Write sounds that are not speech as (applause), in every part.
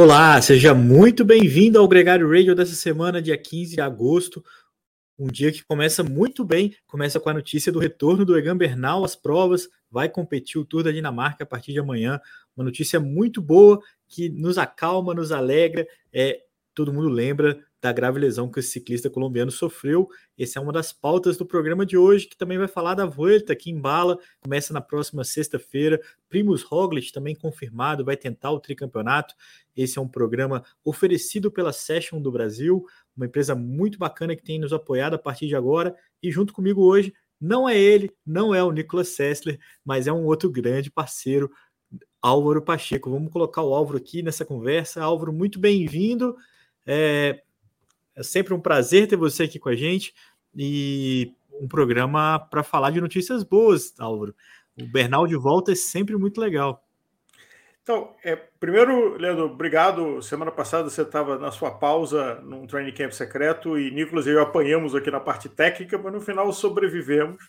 Olá, seja muito bem-vindo ao Gregário Radio dessa semana, dia 15 de agosto. Um dia que começa muito bem, começa com a notícia do retorno do Egan Bernal às provas, vai competir o Tour da Dinamarca a partir de amanhã. Uma notícia muito boa que nos acalma, nos alegra. É, todo mundo lembra da grave lesão que o ciclista colombiano sofreu. Essa é uma das pautas do programa de hoje, que também vai falar da Volta, que embala, começa na próxima sexta-feira. Primus Roglic também confirmado, vai tentar o tricampeonato. Esse é um programa oferecido pela Session do Brasil, uma empresa muito bacana que tem nos apoiado a partir de agora. E junto comigo hoje, não é ele, não é o Nicolas Sessler, mas é um outro grande parceiro, Álvaro Pacheco. Vamos colocar o Álvaro aqui nessa conversa. Álvaro, muito bem-vindo. É, é sempre um prazer ter você aqui com a gente e um programa para falar de notícias boas, Álvaro. O Bernal de volta é sempre muito legal. Então, é, primeiro, Leandro, obrigado. Semana passada você estava na sua pausa num training camp secreto e Nicolas e eu apanhamos aqui na parte técnica, mas no final sobrevivemos.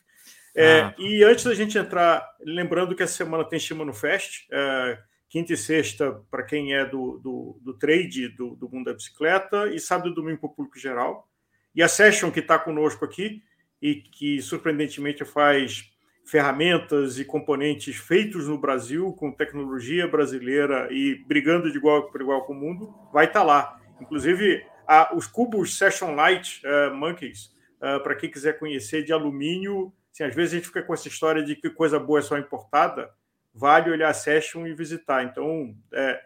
É, ah. E antes da gente entrar, lembrando que essa semana tem Shimano Fest, é, quinta e sexta para quem é do, do, do trade do, do, mundo da bicicleta e sábado e domingo para o público geral. E a Session, que está conosco aqui e que surpreendentemente faz ferramentas e componentes feitos no Brasil, com tecnologia brasileira e brigando de igual para igual com o mundo, vai estar tá lá. Inclusive, a, os cubos Session Light uh, Monkeys, uh, para quem quiser conhecer, de alumínio. Assim, às vezes a gente fica com essa história de que coisa boa é só importada vale olhar a session e visitar. Então, é,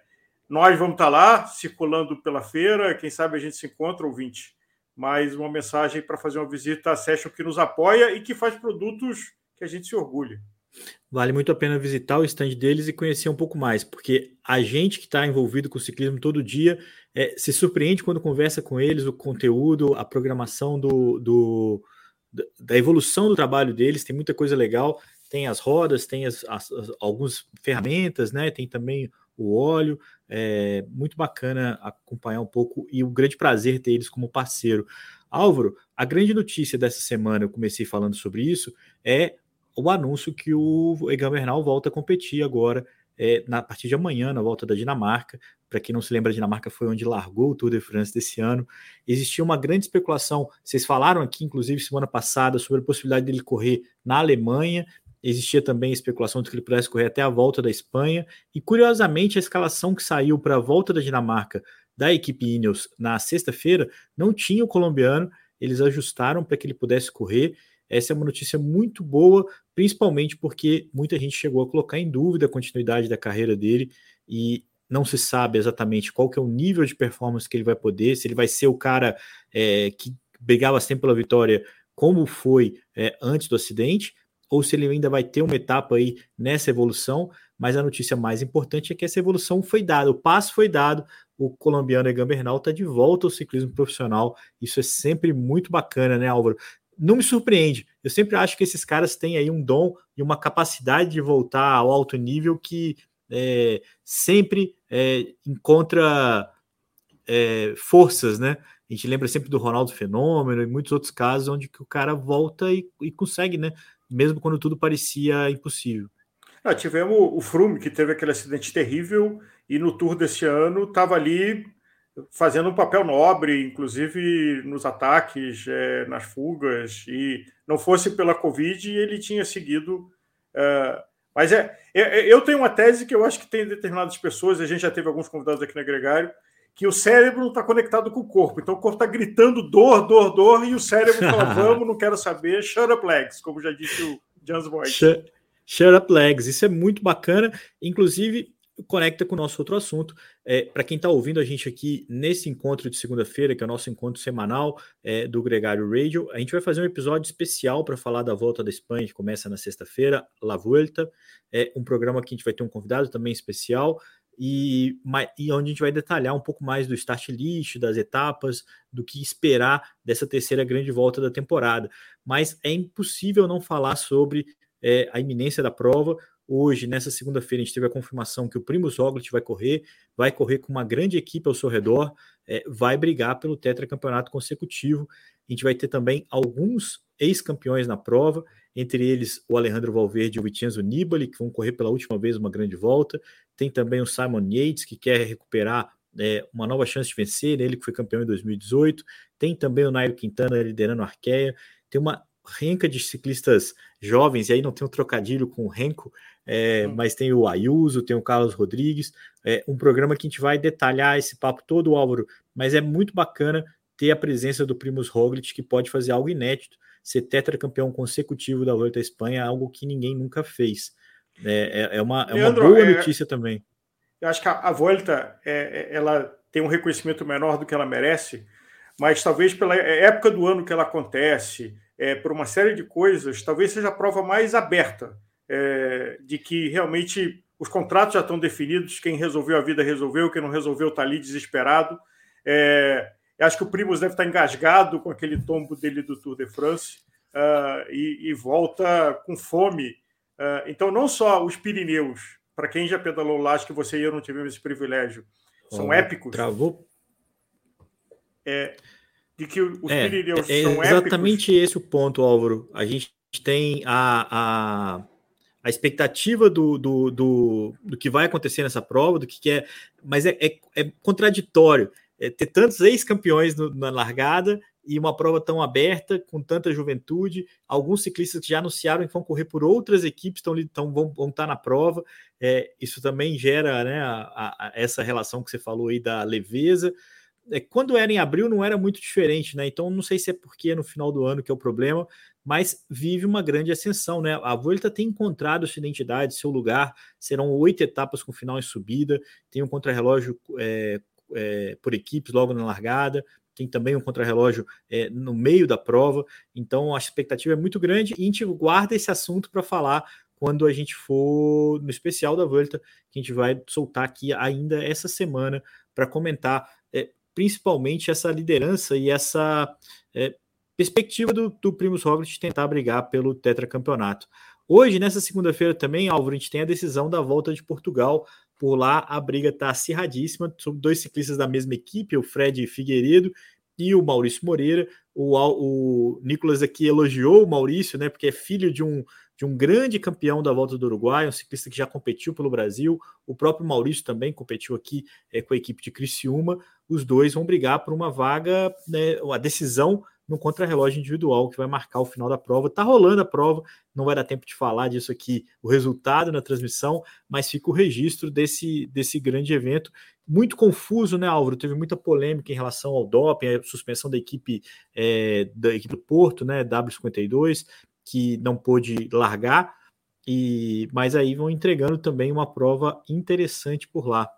nós vamos estar lá circulando pela feira, quem sabe a gente se encontra, ouvinte. Mais uma mensagem para fazer uma visita à session que nos apoia e que faz produtos que a gente se orgulha. Vale muito a pena visitar o stand deles e conhecer um pouco mais, porque a gente que está envolvido com o ciclismo todo dia é, se surpreende quando conversa com eles, o conteúdo, a programação do, do, da evolução do trabalho deles, tem muita coisa legal tem as rodas, tem as, as, as algumas ferramentas, né? Tem também o óleo. É muito bacana acompanhar um pouco e o grande prazer ter eles como parceiro. Álvaro, a grande notícia dessa semana, eu comecei falando sobre isso, é o anúncio que o Egan Bernal volta a competir agora é, na a partir de amanhã, na volta da Dinamarca. Para quem não se lembra, a Dinamarca foi onde largou o Tour de France desse ano. Existia uma grande especulação, vocês falaram aqui, inclusive, semana passada, sobre a possibilidade dele correr na Alemanha. Existia também especulação de que ele pudesse correr até a volta da Espanha. E curiosamente, a escalação que saiu para a volta da Dinamarca da equipe Ineos na sexta-feira não tinha o colombiano. Eles ajustaram para que ele pudesse correr. Essa é uma notícia muito boa, principalmente porque muita gente chegou a colocar em dúvida a continuidade da carreira dele e não se sabe exatamente qual que é o nível de performance que ele vai poder, se ele vai ser o cara é, que brigava sempre pela vitória, como foi é, antes do acidente, ou se ele ainda vai ter uma etapa aí nessa evolução, mas a notícia mais importante é que essa evolução foi dada, o passo foi dado, o colombiano Egan Bernal está de volta ao ciclismo profissional, isso é sempre muito bacana, né, Álvaro? Não me surpreende, eu sempre acho que esses caras têm aí um dom e uma capacidade de voltar ao alto nível que é, sempre é, encontra é, forças, né? A gente lembra sempre do Ronaldo Fenômeno e muitos outros casos onde que o cara volta e, e consegue, né? Mesmo quando tudo parecia impossível. Ah, tivemos o Froome, que teve aquele acidente terrível, e no Tour desse ano estava ali fazendo um papel nobre, inclusive nos ataques, é, nas fugas, e não fosse pela Covid, ele tinha seguido. É, mas é, é, eu tenho uma tese que eu acho que tem determinadas pessoas, a gente já teve alguns convidados aqui no Gregário, que o cérebro não está conectado com o corpo. Então o corpo está gritando dor, dor, dor, e o cérebro fala: (laughs) vamos, não quero saber, shut up legs, como já disse o Jans Boyd. Shut, shut up legs, isso é muito bacana. Inclusive, conecta com o nosso outro assunto. É, Para quem está ouvindo a gente aqui nesse encontro de segunda-feira, que é o nosso encontro semanal é, do Gregário Radio, a gente vai fazer um episódio especial para falar da volta da Espanha, que começa na sexta-feira, La Vuelta. É um programa que a gente vai ter um convidado também especial e, e onde a gente vai detalhar um pouco mais do start list, das etapas, do que esperar dessa terceira grande volta da temporada. Mas é impossível não falar sobre é, a iminência da prova. Hoje, nessa segunda-feira, a gente teve a confirmação que o Primus Roglic vai correr, vai correr com uma grande equipe ao seu redor, é, vai brigar pelo tetracampeonato consecutivo. A gente vai ter também alguns ex-campeões na prova, entre eles o Alejandro Valverde e o Vincenzo Nibali, que vão correr pela última vez uma grande volta. Tem também o Simon Yates, que quer recuperar é, uma nova chance de vencer, ele que foi campeão em 2018. Tem também o Nairo Quintana liderando a Arqueia. Tem uma renca de ciclistas jovens, e aí não tem um trocadilho com o Renko, é, hum. mas tem o Ayuso, tem o Carlos Rodrigues, é um programa que a gente vai detalhar esse papo todo, Álvaro, mas é muito bacana ter a presença do Primus Roglic, que pode fazer algo inédito, ser tetracampeão consecutivo da Volta à Espanha, algo que ninguém nunca fez. É, é, é uma, é uma boa é, notícia também. Eu acho que a, a Volta é, é, ela tem um reconhecimento menor do que ela merece, mas talvez pela época do ano que ela acontece, é, por uma série de coisas, talvez seja a prova mais aberta é, de que realmente os contratos já estão definidos, quem resolveu a vida resolveu, quem não resolveu está ali desesperado. É, acho que o Primos deve estar engasgado com aquele tombo dele do Tour de France uh, e, e, volta com fome. Uh, então, não só os Pirineus, para quem já pedalou lá, acho que você e eu não tivemos esse privilégio, são oh, épicos. Travou. É, de que os é, Pirineus é, são exatamente épicos. esse o ponto, Álvaro. A gente tem a, a, a expectativa do, do, do, do, que vai acontecer nessa prova, do que, que é, mas é, é, é contraditório é, ter tantos ex-campeões na largada e uma prova tão aberta, com tanta juventude. Alguns ciclistas que já anunciaram que vão correr por outras equipes, estão, estão vão, vão estar na prova. É, isso também gera né, a, a, essa relação que você falou aí da leveza. É, quando era em abril, não era muito diferente, né? Então, não sei se é porque é no final do ano que é o problema, mas vive uma grande ascensão, né? A Volta tem encontrado sua identidade, seu lugar. Serão oito etapas com final em subida. Tem um contrarrelógio é, é, por equipes logo na largada tem também um contrarrelógio é, no meio da prova, então a expectativa é muito grande e a gente guarda esse assunto para falar quando a gente for no especial da Volta, que a gente vai soltar aqui ainda essa semana para comentar é, principalmente essa liderança e essa é, perspectiva do, do Primus Roglic tentar brigar pelo tetracampeonato. Hoje, nessa segunda-feira também, Álvaro, a gente tem a decisão da volta de Portugal. Por lá, a briga está acirradíssima. São dois ciclistas da mesma equipe, o Fred Figueiredo e o Maurício Moreira. O, o Nicolas aqui elogiou o Maurício, né? Porque é filho de um, de um grande campeão da volta do Uruguai, um ciclista que já competiu pelo Brasil. O próprio Maurício também competiu aqui é, com a equipe de Criciúma. Os dois vão brigar por uma vaga, né, uma decisão no contrarrelógio individual que vai marcar o final da prova. Tá rolando a prova, não vai dar tempo de falar disso aqui, o resultado na transmissão, mas fica o registro desse, desse grande evento. Muito confuso, né, Álvaro? Teve muita polêmica em relação ao doping, a suspensão da equipe é, da equipe do Porto, né, W52, que não pôde largar. E, mas aí vão entregando também uma prova interessante por lá.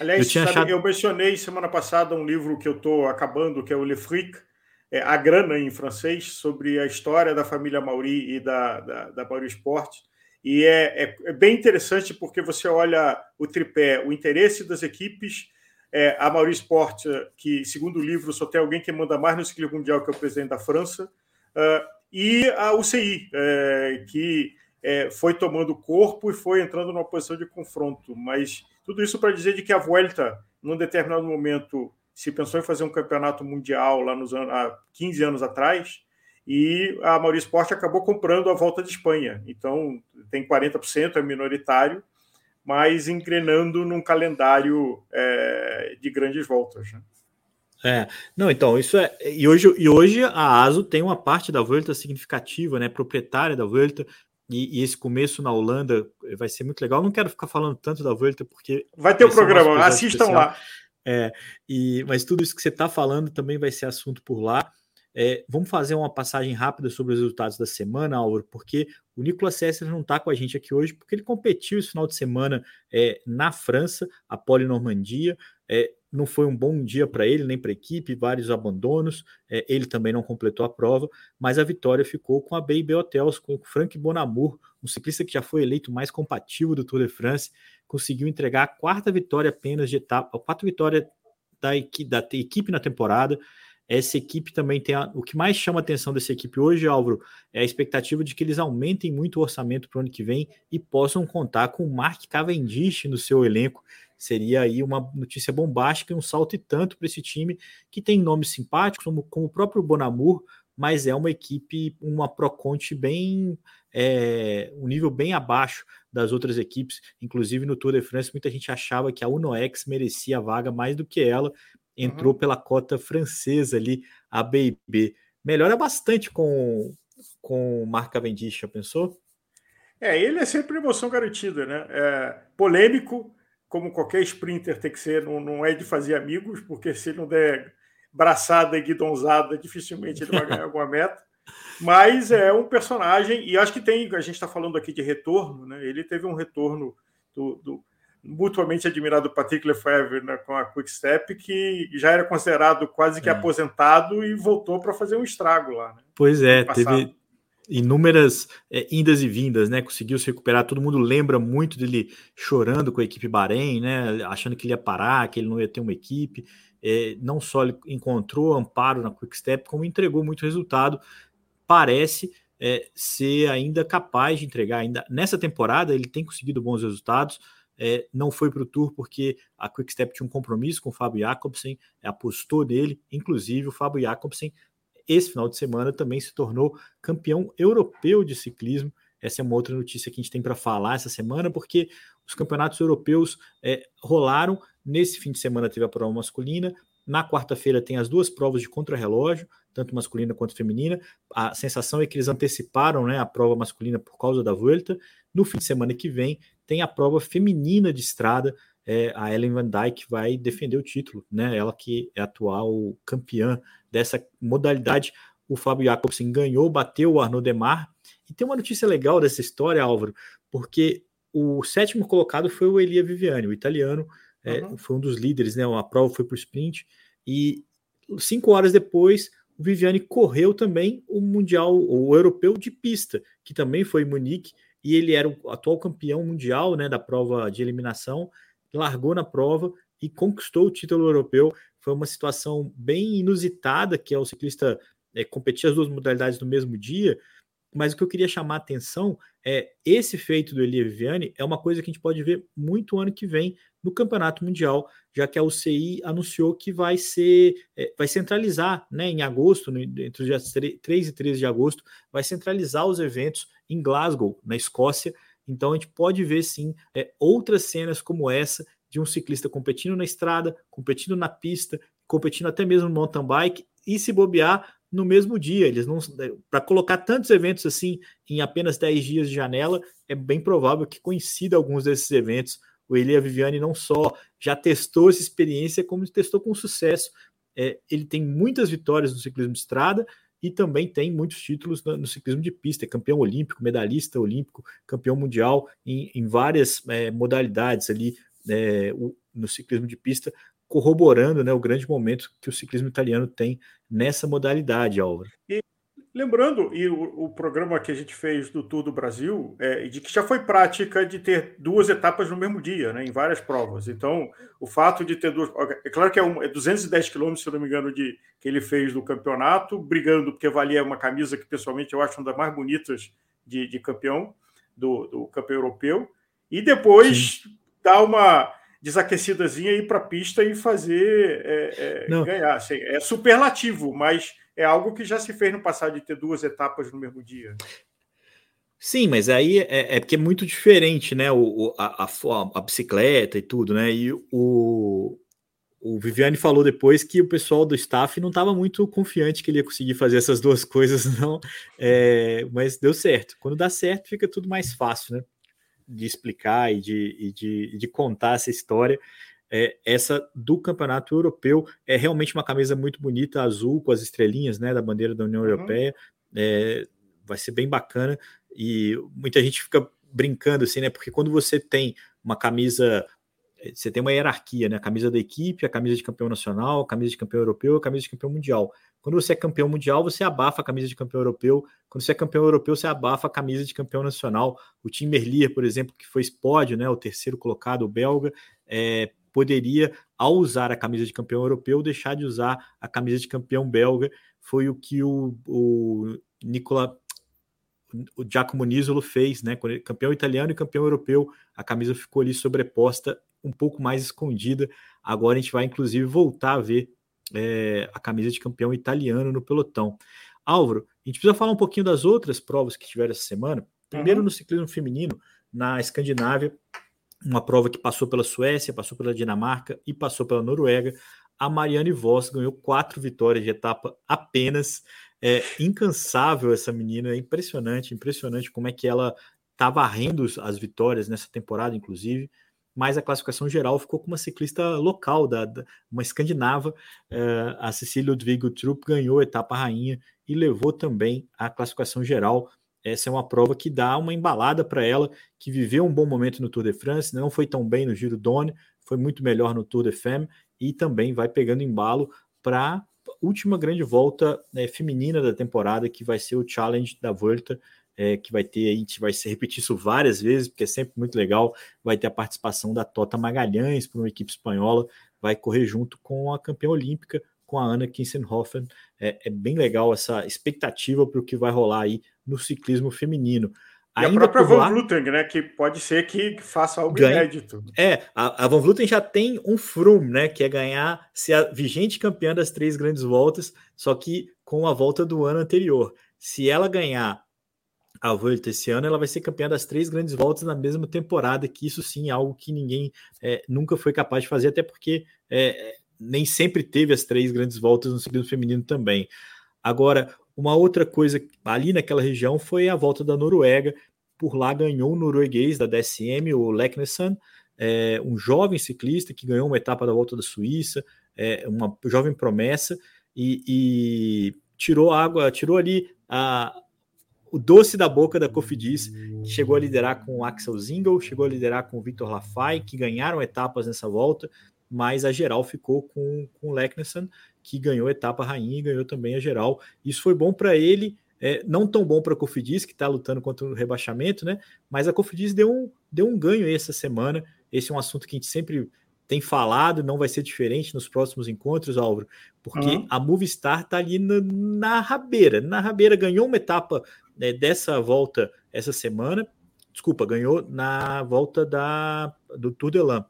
Aliás, eu, sabe, achado... eu mencionei semana passada um livro que eu estou acabando, que é o Le Fric, é, A Grana em francês, sobre a história da família Mauri e da, da, da Mauri Sport. E é, é, é, bem interessante porque você olha o tripé, o interesse das equipes, é, a Mauri Sport, que, segundo o livro, só tem alguém que manda mais no ciclismo mundial, que é o presidente da França, uh, e a UCI, é, que é, foi tomando corpo e foi entrando numa posição de confronto. Mas tudo isso para dizer de que a Vuelta, num determinado momento, se pensou em fazer um campeonato mundial lá nos anos, há 15 anos atrás, e a Mauri Sport acabou comprando a volta de Espanha. Então, tem 40%, é minoritário, mas engrenando num calendário é, de grandes voltas. Né? É, não, então, isso é. E hoje, e hoje a ASO tem uma parte da Volta significativa, né? Proprietária da Volta, e, e, esse começo na Holanda vai ser muito legal. Não quero ficar falando tanto da Volta, porque. Vai ter o um programa, assistam especial. lá. É, e, mas tudo isso que você está falando também vai ser assunto por lá. É, vamos fazer uma passagem rápida sobre os resultados da semana, Álvaro, porque o Nicolas Sessler não está com a gente aqui hoje, porque ele competiu esse final de semana é, na França, a Polinormandia. É, não foi um bom dia para ele, nem para a equipe, vários abandonos. É, ele também não completou a prova, mas a vitória ficou com a Baby Hotels, com o Frank Bonamour, um ciclista que já foi eleito mais compatível do Tour de France conseguiu entregar a quarta vitória apenas de etapa, a quarta vitória da, equi, da equipe na temporada. Essa equipe também tem a, o que mais chama a atenção dessa equipe hoje, Álvaro, é a expectativa de que eles aumentem muito o orçamento para o ano que vem e possam contar com o Mark Cavendish no seu elenco. Seria aí uma notícia bombástica e um salto e tanto para esse time que tem nomes simpáticos, como, como o próprio Bonamur, mas é uma equipe, uma Proconte bem, é, um nível bem abaixo das outras equipes, inclusive no Tour de France, muita gente achava que a UNOX merecia a vaga mais do que ela, entrou uhum. pela cota francesa ali, a BIB. Melhora bastante com, com Mark Cavendish, já pensou? É, ele é sempre emoção garantida, né? É, polêmico, como qualquer sprinter tem que ser, não, não é de fazer amigos, porque se não der braçada e guidonzada, dificilmente ele vai ganhar (laughs) alguma meta. Mas é um personagem, e acho que tem, a gente está falando aqui de retorno, né? Ele teve um retorno do, do mutuamente admirado Patrick Lefebvre né, com a Quick Step, que já era considerado quase que é. aposentado e voltou para fazer um estrago lá. Né? Pois é, teve inúmeras é, indas e vindas, né? Conseguiu se recuperar. Todo mundo lembra muito dele chorando com a equipe Bahrein, né? Achando que ele ia parar, que ele não ia ter uma equipe. É, não só ele encontrou amparo na Quick Step, como entregou muito resultado. Parece é, ser ainda capaz de entregar. Ainda nessa temporada ele tem conseguido bons resultados. É, não foi para o Tour porque a Quick Step tinha um compromisso com o Fábio Jacobsen, apostou nele, inclusive o Fábio Jacobsen esse final de semana também se tornou campeão europeu de ciclismo. Essa é uma outra notícia que a gente tem para falar essa semana, porque os campeonatos europeus é, rolaram. Nesse fim de semana teve a prova masculina. Na quarta-feira tem as duas provas de contrarrelógio, tanto masculina quanto feminina. A sensação é que eles anteciparam né, a prova masculina por causa da Vuelta. No fim de semana que vem tem a prova feminina de estrada. É, a Ellen Van Dyke vai defender o título, né? Ela que é atual campeã dessa modalidade. O Fábio Jacobsen ganhou, bateu o Arnaud Demar. E tem uma notícia legal dessa história, Álvaro, porque o sétimo colocado foi o Elia Viviani, o italiano, é, uhum. foi um dos líderes, né? A prova foi para o sprint. E cinco horas depois, o Viviani correu também o Mundial, o Europeu de pista, que também foi em Munique, e ele era o atual campeão mundial né, da prova de eliminação, largou na prova e conquistou o título europeu. Foi uma situação bem inusitada, que é o ciclista é, competir as duas modalidades no mesmo dia, mas o que eu queria chamar a atenção é esse feito do Elia Viviani é uma coisa que a gente pode ver muito ano que vem no Campeonato Mundial, já que a UCI anunciou que vai ser é, vai centralizar né, em agosto, no, entre os dias 3 e 13 de agosto, vai centralizar os eventos em Glasgow, na Escócia. Então a gente pode ver sim é, outras cenas como essa de um ciclista competindo na estrada, competindo na pista, competindo até mesmo no mountain bike e se bobear no mesmo dia. Eles não para colocar tantos eventos assim em apenas 10 dias de janela, é bem provável que coincida alguns desses eventos. O Elia Viviani não só já testou essa experiência, como testou com sucesso. É, ele tem muitas vitórias no ciclismo de estrada e também tem muitos títulos no, no ciclismo de pista, é campeão olímpico, medalhista olímpico, campeão mundial em, em várias é, modalidades ali é, o, no ciclismo de pista, corroborando né, o grande momento que o ciclismo italiano tem nessa modalidade, Álvaro. E lembrando, e o, o, programa que a gente fez do Tour do Brasil, é, de que já foi prática de ter duas etapas no mesmo dia, né, em várias provas. Então, o fato de ter duas. É claro que é, um, é 210 quilômetros, se não me engano, de, que ele fez do campeonato, brigando, porque valia uma camisa que pessoalmente eu acho uma das mais bonitas de, de campeão, do, do campeão europeu. E depois Sim. Dar uma desaquecidazinha ir para a pista e fazer é, é, ganhar. Assim, é superlativo, mas é algo que já se fez no passado de ter duas etapas no mesmo dia. Sim, mas aí é, é porque é muito diferente, né? O, a, a, a, bicicleta e tudo, né? E o, o Viviane falou depois que o pessoal do staff não estava muito confiante que ele ia conseguir fazer essas duas (laughs) coisas, não. É, mas deu certo. Quando dá certo, fica tudo mais fácil, né? De explicar e de, e de, de contar essa história. É, essa do Campeonato Europeu é realmente uma camisa muito bonita, azul, com as estrelinhas né, da bandeira da União uhum. Europeia. É, vai ser bem bacana e muita gente fica brincando assim, né? Porque quando você tem uma camisa você tem uma hierarquia, né? A camisa da equipe, a camisa de campeão nacional, a camisa de campeão europeu, a camisa de campeão mundial. Quando você é campeão mundial, você abafa a camisa de campeão europeu. Quando você é campeão europeu, você abafa a camisa de campeão nacional. O Tim Merlier, por exemplo, que foi pódio, né? O terceiro colocado, o belga, é, poderia, ao usar a camisa de campeão europeu, deixar de usar a camisa de campeão belga. Foi o que o, o Nicola o Giacomo Nisolo fez, né? Campeão italiano e campeão europeu, a camisa ficou ali sobreposta um pouco mais escondida. Agora a gente vai, inclusive, voltar a ver é, a camisa de campeão italiano no pelotão. Álvaro, a gente precisa falar um pouquinho das outras provas que tiveram essa semana. Primeiro, uhum. no ciclismo feminino, na Escandinávia, uma prova que passou pela Suécia, passou pela Dinamarca e passou pela Noruega. A Mariane Voss ganhou quatro vitórias de etapa apenas. É incansável essa menina, é impressionante, impressionante como é que ela está varrendo as vitórias nessa temporada, inclusive. Mas a classificação geral ficou com uma ciclista local, da, da uma escandinava, uh, a Cecília Ludwig Trupp ganhou a etapa rainha e levou também a classificação geral. Essa é uma prova que dá uma embalada para ela, que viveu um bom momento no Tour de France, não foi tão bem no Giro Done, foi muito melhor no Tour de Femme e também vai pegando embalo para última grande volta né, feminina da temporada, que vai ser o Challenge da Volta, é, que vai ter, a gente vai se repetir isso várias vezes, porque é sempre muito legal. Vai ter a participação da Tota Magalhães para uma equipe espanhola, vai correr junto com a campeã olímpica, com a Ana Kinsenhofen. É, é bem legal essa expectativa para o que vai rolar aí no ciclismo feminino. E Ainda a própria Van lá, Vluten, né? Que pode ser que faça algo ganha, inédito. É, a, a Van Vluten já tem um Froome, né? Que é ganhar, ser a vigente campeã das três grandes voltas, só que com a volta do ano anterior. Se ela ganhar a Volta esse ano, ela vai ser campeã das três grandes voltas na mesma temporada, que isso sim é algo que ninguém é, nunca foi capaz de fazer, até porque é, nem sempre teve as três grandes voltas no ciclismo feminino também. Agora, uma outra coisa ali naquela região foi a volta da Noruega. Por lá ganhou o norueguês da DSM, o Leknesson, é, um jovem ciclista que ganhou uma etapa da volta da Suíça, é, uma jovem promessa, e, e tirou água, tirou ali a, o doce da boca da Cofidis, que chegou a liderar com o Axel Zingel, chegou a liderar com o Victor Lafay, que ganharam etapas nessa volta, mas a geral ficou com, com o Leknesson, que ganhou a etapa rainha e ganhou também a geral. Isso foi bom para ele, é, não tão bom para a Cofidis, que está lutando contra o rebaixamento, né? Mas a Cofidis deu um, deu um ganho essa semana. Esse é um assunto que a gente sempre tem falado, não vai ser diferente nos próximos encontros, Álvaro, porque uhum. a Movistar está ali na, na, rabeira. Na rabeira ganhou uma etapa né, dessa volta essa semana, desculpa, ganhou na volta da, do Tour de Lam,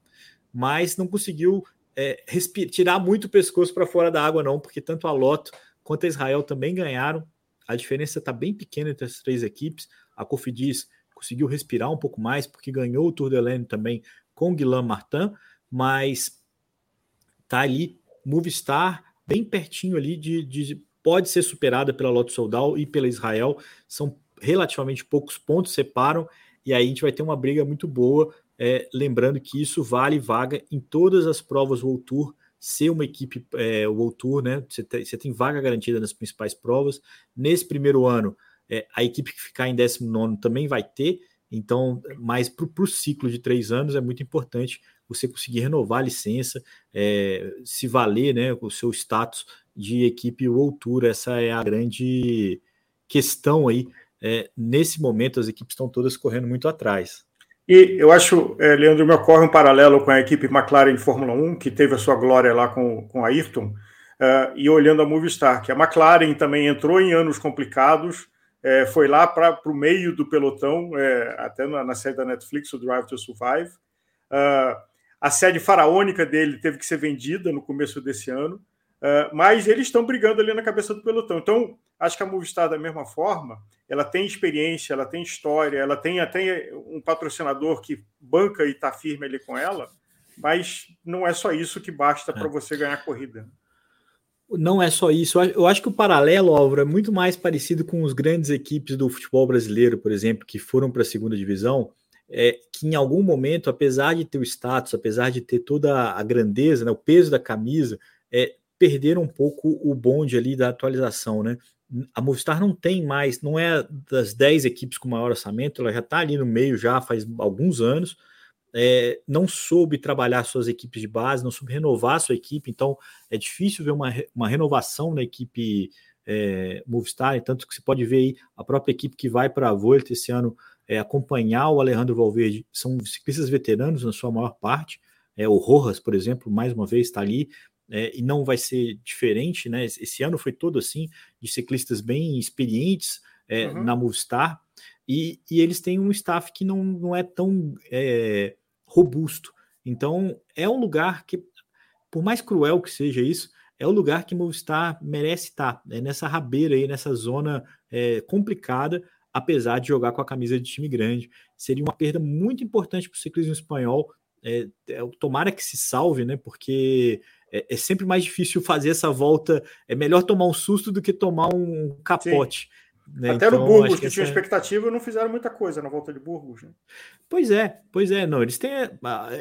mas não conseguiu é, tirar muito o pescoço para fora da água, não, porque tanto a Loto quanto a Israel também ganharam. A diferença está bem pequena entre as três equipes. A Cofidis conseguiu respirar um pouco mais, porque ganhou o Tour de Lene também com Guilherme Martin, mas tá ali, Movistar, bem pertinho ali de, de pode ser superada pela Loto Soldal e pela Israel. São relativamente poucos pontos separam, e aí a gente vai ter uma briga muito boa é, lembrando que isso vale vaga em todas as provas World Tour, ser uma equipe é, World Tour, né? Você tem, você tem vaga garantida nas principais provas. Nesse primeiro ano, é, a equipe que ficar em 19 também vai ter, então, mas para o ciclo de três anos é muito importante você conseguir renovar a licença, é, se valer né, o seu status de equipe World. Essa é a grande questão aí. É, nesse momento, as equipes estão todas correndo muito atrás. E eu acho, é, Leandro, me ocorre um paralelo com a equipe McLaren de Fórmula 1, que teve a sua glória lá com, com a Ayrton, uh, e olhando a Movistar, que a McLaren também entrou em anos complicados, é, foi lá para o meio do pelotão, é, até na, na, série da Netflix, o Drive to Survive. Uh, a sede faraônica dele teve que ser vendida no começo desse ano, uh, mas eles estão brigando ali na cabeça do pelotão. Então, acho que a Movistar, da mesma forma, ela tem experiência, ela tem história, ela tem até um patrocinador que banca e está firme ali com ela, mas não é só isso que basta para é. você ganhar a corrida. Não é só isso. Eu acho que o paralelo, Álvaro, é muito mais parecido com os grandes equipes do futebol brasileiro, por exemplo, que foram para a segunda divisão, é, que em algum momento, apesar de ter o status, apesar de ter toda a grandeza, né, o peso da camisa, é, perderam um pouco o bonde ali da atualização, né? a Movistar não tem mais, não é das 10 equipes com maior orçamento, ela já está ali no meio já faz alguns anos, é, não soube trabalhar suas equipes de base, não soube renovar sua equipe, então é difícil ver uma, uma renovação na equipe é, Movistar, tanto que você pode ver aí a própria equipe que vai para a Volta esse ano é, acompanhar o Alejandro Valverde, são ciclistas veteranos na sua maior parte, é, o Rojas, por exemplo, mais uma vez está ali, é, e não vai ser diferente, né? Esse ano foi todo assim, de ciclistas bem experientes é, uhum. na Movistar, e, e, eles têm um staff que não, não é tão é, robusto. Então, é um lugar que, por mais cruel que seja isso, é o lugar que Movistar merece estar, é nessa rabeira aí, nessa zona é, complicada, apesar de jogar com a camisa de time grande. Seria uma perda muito importante para o ciclismo espanhol. É, tomara que se salve, né? Porque é, é, sempre mais difícil fazer essa volta. É melhor tomar um susto do que tomar um capote. Né? Até então, no Burgos, que, que tinha essa... expectativa, não fizeram muita coisa na volta de Burgos. Né? Pois é, pois é. Não, eles têm.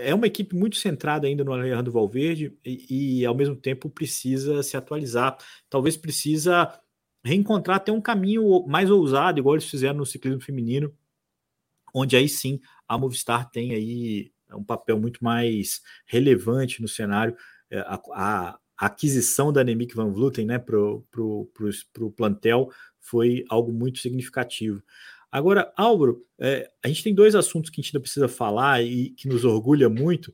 É uma equipe muito centrada ainda no Alejandro Valverde e, e, ao mesmo tempo, precisa se atualizar. Talvez precisa reencontrar até um caminho mais ousado, igual eles fizeram no ciclismo feminino, onde aí sim a Movistar tem aí um papel muito mais relevante no cenário. É, a, a, aquisição da Nemic Van Vluten né, para o plantel foi algo muito significativo. Agora, Álvaro, é, a gente tem dois assuntos que a gente ainda precisa falar e que nos orgulha muito,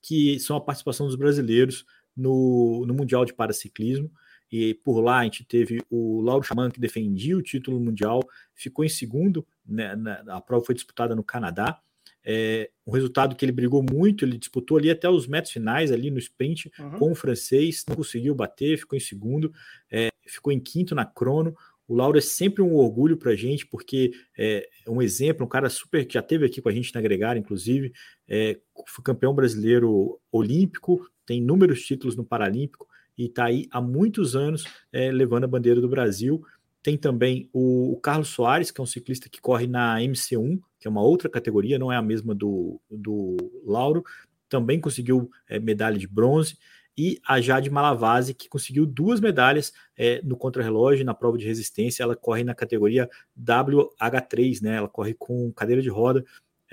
que são a participação dos brasileiros no, no Mundial de Paraciclismo. E por lá a gente teve o Lauro Chaman, que defendia o título mundial, ficou em segundo, né, na, a prova foi disputada no Canadá. É, um resultado que ele brigou muito, ele disputou ali até os metros finais, ali no sprint, uhum. com o francês, não conseguiu bater, ficou em segundo, é, ficou em quinto na crono. O Lauro é sempre um orgulho para a gente, porque é um exemplo, um cara super que já teve aqui com a gente na Gregário, inclusive, é, foi campeão brasileiro olímpico, tem inúmeros títulos no Paralímpico e está aí há muitos anos é, levando a bandeira do Brasil. Tem também o, o, Carlos Soares, que é um ciclista que corre na MC1, que é uma outra categoria, não é a mesma do, do Lauro, também conseguiu é, medalha de bronze e a Jade Malavase, que conseguiu duas medalhas é, no contrarrelógio, na prova de resistência. Ela corre na categoria WH3, né? Ela corre com cadeira de roda.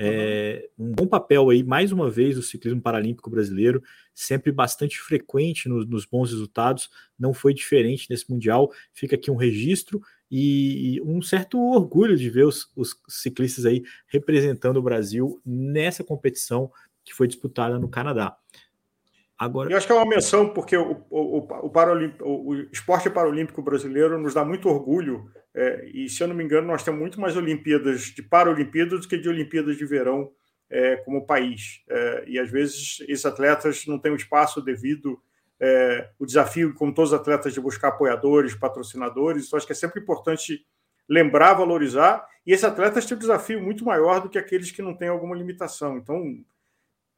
É, um bom papel aí, mais uma vez, o ciclismo paralímpico brasileiro, sempre bastante frequente no, nos bons resultados, não foi diferente nesse Mundial. Fica aqui um registro e um certo orgulho de ver os, os ciclistas aí representando o Brasil nessa competição que foi disputada no Canadá. Agora... Eu acho que é uma menção, porque o, o, o, o esporte paralímpico brasileiro nos dá muito orgulho, é, e se eu não me engano, nós temos muito mais Olimpíadas de Paralimpíadas do que de Olimpíadas de Verão é, como país. É, e às vezes esses atletas não têm o espaço devido, é, o desafio, como todos os atletas, de buscar apoiadores, patrocinadores. Então, acho que é sempre importante lembrar, valorizar, e esses atletas têm um desafio muito maior do que aqueles que não têm alguma limitação. Então,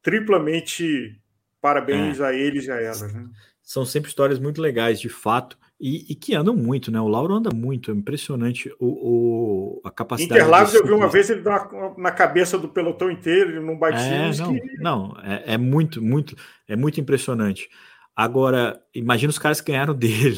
triplamente Parabéns é. a eles e a elas. Né? São sempre histórias muito legais, de fato, e, e, que andam muito, né? O Lauro anda muito, é impressionante o, o a capacidade. Interlagos, eu vi uma vez ele dá na cabeça do pelotão inteiro, num bate é, não, que... não é, é, muito, muito, é muito impressionante. Agora, imagina os caras que ganharam dele.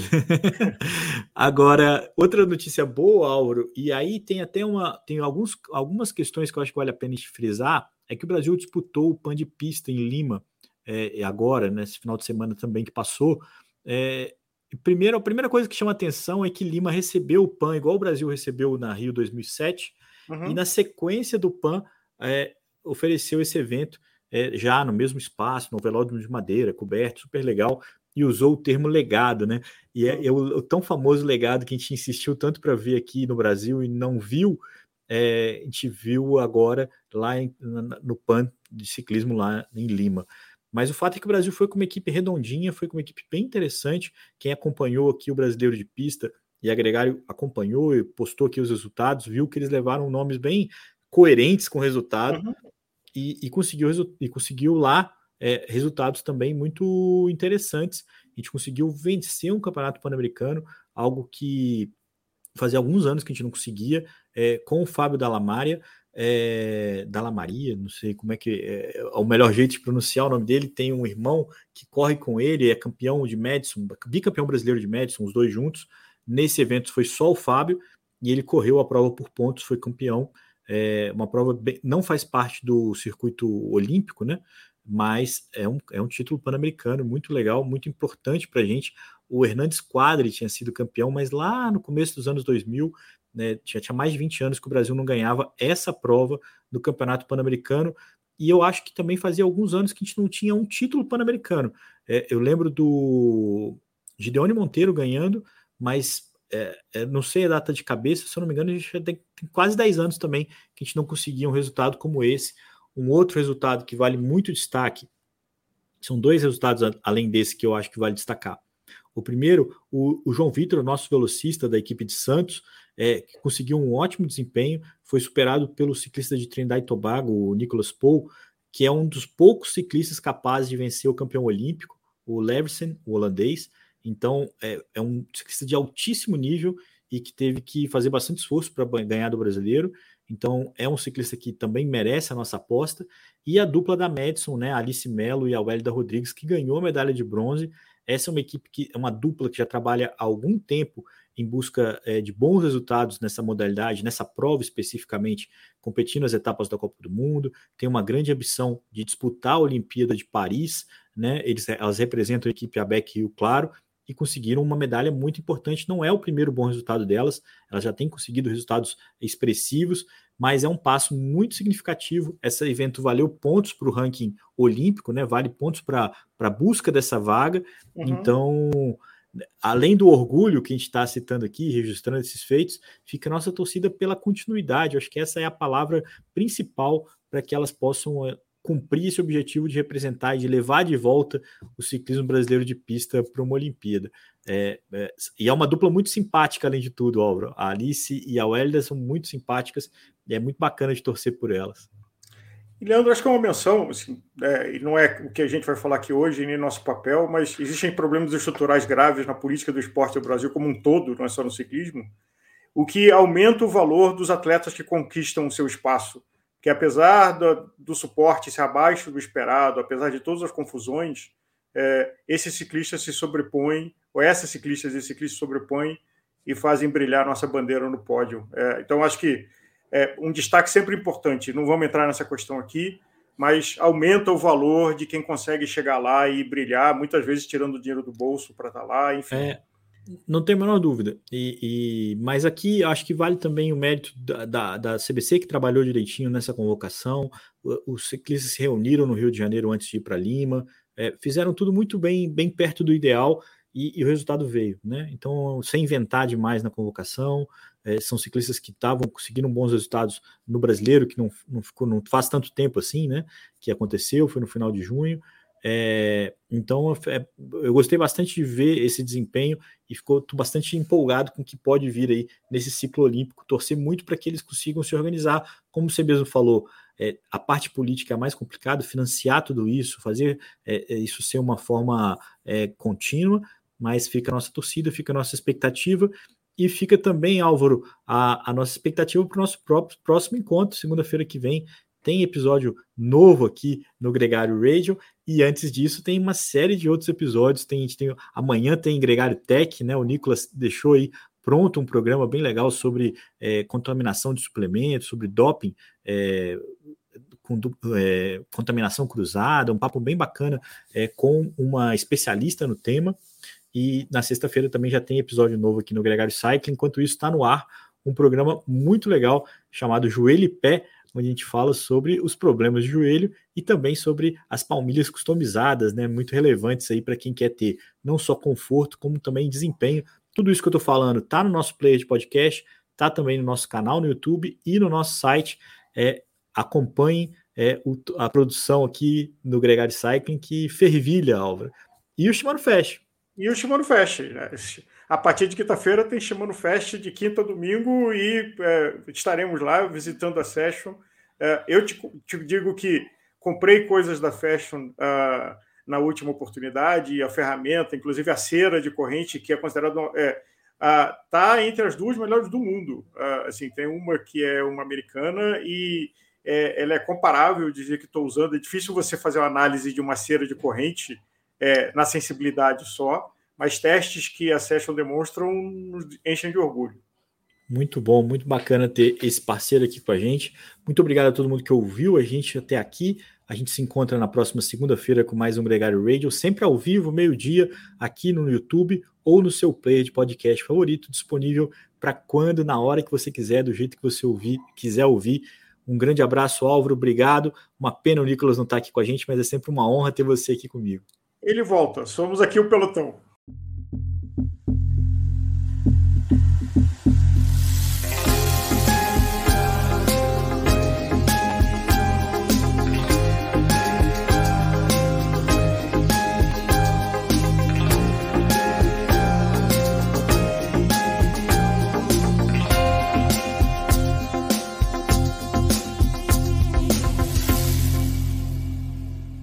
(laughs) Agora, outra notícia boa, Auro, e aí tem até uma, tem alguns, algumas questões que eu acho que vale a pena frisar, é que o Brasil disputou o PAN de pista em Lima é, agora, nesse final de semana também que passou, é, primeiro, a primeira coisa que chama atenção é que Lima recebeu o PAN, igual o Brasil recebeu na Rio 2007, uhum. e na sequência do PAN é, ofereceu esse evento é, já no mesmo espaço, no velódromo de madeira, coberto, super legal, e usou o termo legado, né? E é, é o, o, tão famoso legado que a gente insistiu tanto para ver aqui no Brasil e não viu, é, a gente viu agora lá em, no PAN de ciclismo lá em Lima. Mas o fato é que o Brasil foi com uma equipe redondinha, foi com uma equipe bem interessante. Quem acompanhou aqui o brasileiro de pista e a Gregário acompanhou e postou aqui os resultados, viu que eles levaram nomes bem coerentes com o resultado uhum. e, e, conseguiu, e conseguiu lá é, resultados também muito interessantes. A gente conseguiu vencer um campeonato pan-americano, algo que fazia alguns anos que a gente não conseguia, é, com o Fábio Dallamaria é, Dalla Maria, não sei como é que é, é, o melhor jeito de pronunciar o nome dele. Tem um irmão que corre com ele, é campeão de Madison, bicampeão brasileiro de Madison, os dois juntos. Nesse evento foi só o Fábio e ele correu a prova por pontos, foi campeão. É uma prova bem, não faz parte do circuito olímpico, né? Mas é um, é um título pan-americano muito legal, muito importante para a gente. O Hernandes Quadri tinha sido campeão, mas lá no começo dos anos 2000 né, já tinha mais de 20 anos que o Brasil não ganhava essa prova do Campeonato Pan-Americano, e eu acho que também fazia alguns anos que a gente não tinha um título pan-americano. É, eu lembro do Gideone Monteiro ganhando, mas é, é, não sei a data de cabeça, se eu não me engano, a gente já tem, tem, quase 10 anos também que a gente não conseguia um resultado como esse. Um outro resultado que vale muito destaque, são dois resultados além desse que eu acho que vale destacar. O primeiro, o, o João Vitor, nosso velocista da equipe de Santos, é, que conseguiu um ótimo desempenho, foi superado pelo ciclista de Trindade e Tobago, o Nicolas Paul, que é um dos poucos ciclistas capazes de vencer o campeão olímpico, o Leversen, o holandês. Então, é, é um ciclista de altíssimo nível e que teve que fazer bastante esforço para ganhar do brasileiro. Então, é um ciclista que também merece a nossa aposta. E a dupla da Madison, né, Alice Melo e a Wélida Rodrigues, que ganhou a medalha de bronze. Essa é uma equipe que é uma dupla que já trabalha há algum tempo em busca é, de bons resultados nessa modalidade, nessa prova especificamente, competindo as etapas da Copa do Mundo, tem uma grande ambição de disputar a Olimpíada de Paris, né? Eles, elas representam a equipe ABEC Rio Claro, e conseguiram uma medalha muito importante. Não é o primeiro bom resultado delas, elas já têm conseguido resultados expressivos, mas é um passo muito significativo. Esse evento valeu pontos para o ranking olímpico, né? Vale pontos para a busca dessa vaga. Uhum. Então, além do orgulho que a gente está citando aqui, registrando esses feitos, fica a nossa torcida pela continuidade. Eu acho que essa é a palavra principal para que elas possam eh, cumprir esse objetivo de representar e de levar de volta o ciclismo brasileiro de pista para uma Olimpíada. É, é, e é uma dupla muito simpática, além de tudo, Álvaro. A Alice e a Welda são muito simpáticas é muito bacana de torcer por elas. Leandro, acho que é uma menção, assim, é, não é o que a gente vai falar aqui hoje, nem nosso papel, mas existem problemas estruturais graves na política do esporte do Brasil como um todo, não é só no ciclismo, o que aumenta o valor dos atletas que conquistam o seu espaço que apesar do, do, suporte ser abaixo do esperado, apesar de todas as confusões, é, esses ciclistas se sobrepõem, ou essas ciclistas e ciclistas se sobrepõem e fazem brilhar nossa bandeira no pódio. É, então, acho que é um destaque sempre importante. Não vamos entrar nessa questão aqui, mas aumenta o valor de quem consegue chegar lá e brilhar, muitas vezes tirando dinheiro do bolso para estar tá lá, enfim. É, não tem a menor dúvida. E, e, mas aqui acho que vale também o mérito da, da, da CBC, que trabalhou direitinho nessa convocação. Os ciclistas se reuniram no Rio de Janeiro antes de ir para Lima, é, fizeram tudo muito bem, bem perto do ideal e, e, o resultado veio. Né? Então, sem inventar demais na convocação, é, são ciclistas que estavam conseguindo bons resultados no brasileiro, que não, não, ficou, não faz tanto tempo assim, né? Que aconteceu, foi no final de junho. É, então é, eu gostei bastante de ver esse desempenho e ficou bastante empolgado com o que pode vir aí nesse ciclo olímpico. Torcer muito para que eles consigam se organizar, como você mesmo falou. É, a parte política é mais complicada, financiar tudo isso, fazer é, é, isso ser uma forma é, contínua, mas fica a nossa torcida, fica a nossa expectativa e fica também, Álvaro, a, a nossa expectativa para o nosso próprio, próximo encontro, segunda-feira que vem, tem episódio novo aqui no Gregário Radio e antes disso tem uma série de outros episódios. Tem, tem amanhã tem Gregário Tech, né? O Nicolas deixou aí pronto um programa bem legal sobre é, contaminação de suplementos, sobre doping. É, com, é, contaminação cruzada, um papo bem bacana é, com uma especialista no tema. E na sexta-feira também já tem episódio novo aqui no Gregário Cycling. Enquanto isso, está no ar um programa muito legal chamado Joelho e Pé, onde a gente fala sobre os problemas de joelho e também sobre as palmilhas customizadas, né? Muito relevantes aí para quem quer ter não só conforto, como também desempenho. Tudo isso que eu estou falando está no nosso player de podcast, está também no nosso canal no YouTube e no nosso site. É, acompanhem é, o, a produção aqui no Gregário Cycling, que fervilha, Álvaro. E o Shimano Fest. E o Shimano Fest. Né? A partir de quinta-feira tem Shimano Fest de quinta a domingo e é, estaremos lá visitando a Session. É, eu te, te, digo que comprei coisas da Fashion uh, na última oportunidade, a ferramenta, inclusive a cera de corrente, que é considerada. É, está entre as duas melhores do mundo. Uh, assim, tem uma que é uma americana e é, ela é comparável, dizer que estou usando. É difícil você fazer uma análise de uma cera de corrente é, na sensibilidade só mas testes que a Session demonstram nos enchem de orgulho. Muito bom, muito bacana ter esse parceiro aqui com a gente. Muito obrigado a todo mundo que ouviu a gente até aqui. A gente se encontra na próxima segunda-feira com mais um Gregário Radio, sempre ao vivo, meio-dia, aqui no YouTube ou no seu player de podcast favorito, disponível para quando, na hora que você quiser, do jeito que você ouvir, quiser ouvir. Um grande abraço, Álvaro, obrigado. Uma pena o Nicolas não estar tá aqui com a gente, mas é sempre uma honra ter você aqui comigo. Ele volta, somos aqui o pelotão.